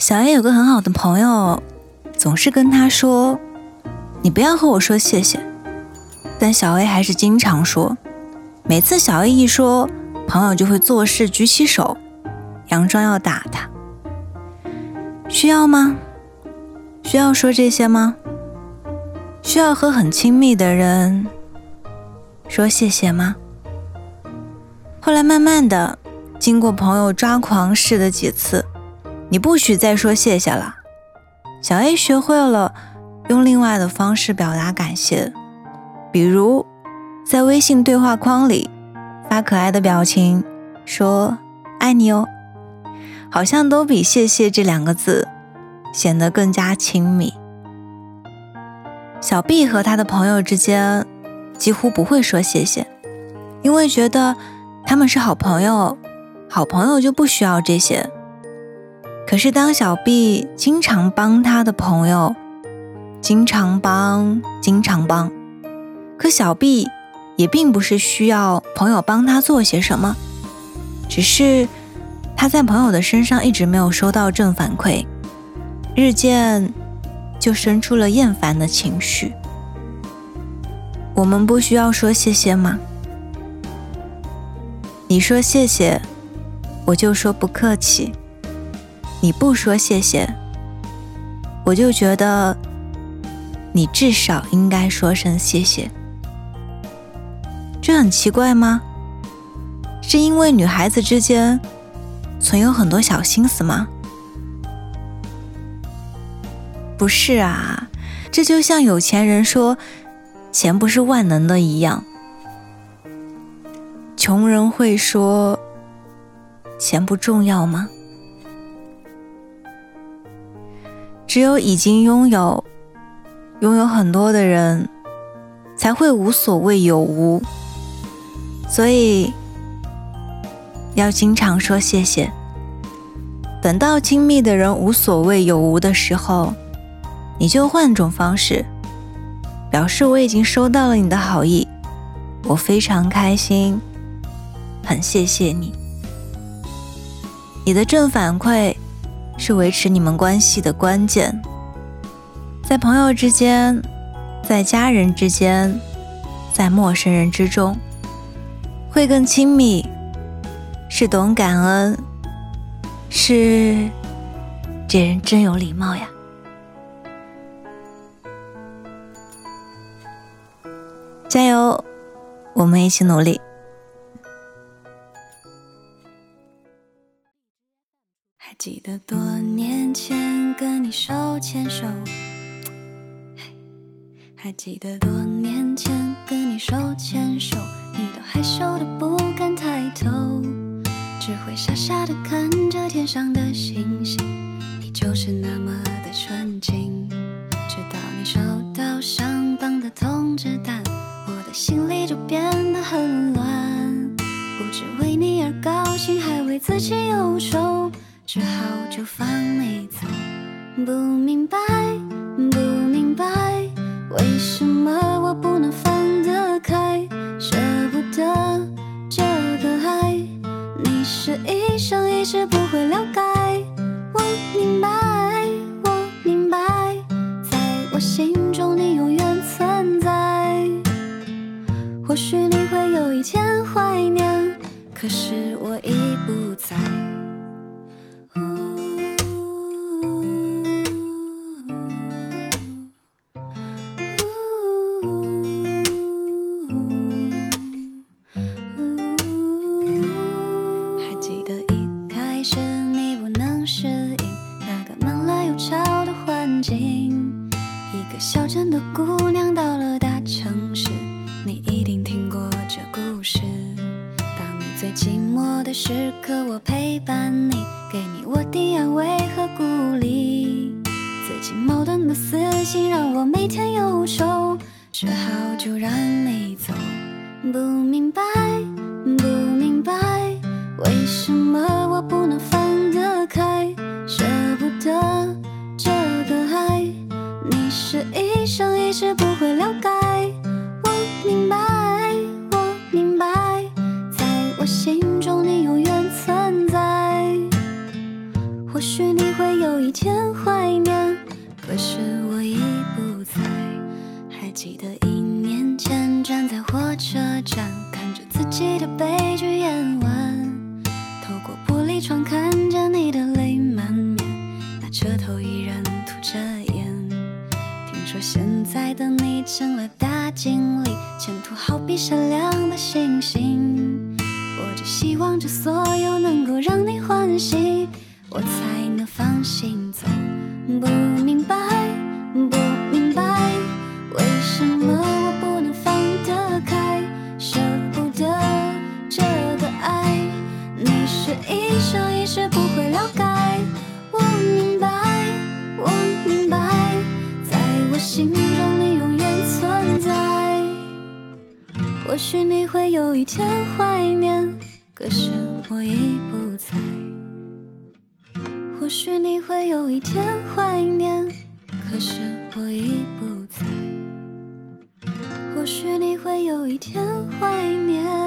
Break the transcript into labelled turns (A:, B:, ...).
A: 小 A 有个很好的朋友，总是跟他说：“你不要和我说谢谢。”但小 A 还是经常说。每次小 A 一说，朋友就会做事举起手，佯装要打他。需要吗？需要说这些吗？需要和很亲密的人说谢谢吗？后来慢慢的，经过朋友抓狂式的几次。你不许再说谢谢了。小 A 学会了用另外的方式表达感谢，比如在微信对话框里发可爱的表情，说“爱你哦”，好像都比“谢谢”这两个字显得更加亲密。小 B 和他的朋友之间几乎不会说谢谢，因为觉得他们是好朋友，好朋友就不需要这些。可是，当小 B 经常帮他的朋友，经常帮，经常帮，可小 B 也并不是需要朋友帮他做些什么，只是他在朋友的身上一直没有收到正反馈，日渐就生出了厌烦的情绪。我们不需要说谢谢吗？你说谢谢，我就说不客气。你不说谢谢，我就觉得你至少应该说声谢谢。这很奇怪吗？是因为女孩子之间存有很多小心思吗？不是啊，这就像有钱人说钱不是万能的一样，穷人会说钱不重要吗？只有已经拥有、拥有很多的人，才会无所谓有无。所以，要经常说谢谢。等到亲密的人无所谓有无的时候，你就换种方式表示我已经收到了你的好意，我非常开心，很谢谢你。你的正反馈。是维持你们关系的关键，在朋友之间，在家人之间，在陌生人之中，会更亲密，是懂感恩，是这人真有礼貌呀！加油，我们一起努力。
B: 记得多年前跟你手牵手，还记得多年前跟你手牵手，你都害羞的不敢抬头，只会傻傻的看着天上的星星，你就是那么的纯净。直到你收到上榜的通知单，我的心里就变得很乱，不知为你而高兴，还为自己忧愁。只好就放你走，不明白，不明白，为什么我不能放得开，舍不得这个爱，你是一生一世不会了解。我明白，我明白，在我心中你永远存在。或许你会有一天怀念，可是我已不在。小镇的姑娘到了大城市，你一定听过这故事。当你最寂寞的时刻，我陪伴你，给你我的安慰和鼓励。自己矛盾的私心让我每天忧愁，只好就让你走。不明不会了解，我明白，我明白，在我心中你永远存在。或许你会有一天怀念，可是我已不在。还记得一年前站在火车站，看着自己的悲剧演完，透过玻璃窗看着你的泪满面，那车头依然吐着烟。现在的你成了大经理，前途好比闪亮的星星。我只希望这所有能够让你欢喜，我才能放心走。不明，或许你会有一天怀念，可是我已不在。或许你会有一天怀念，可是我已不在。或许你会有一天怀念。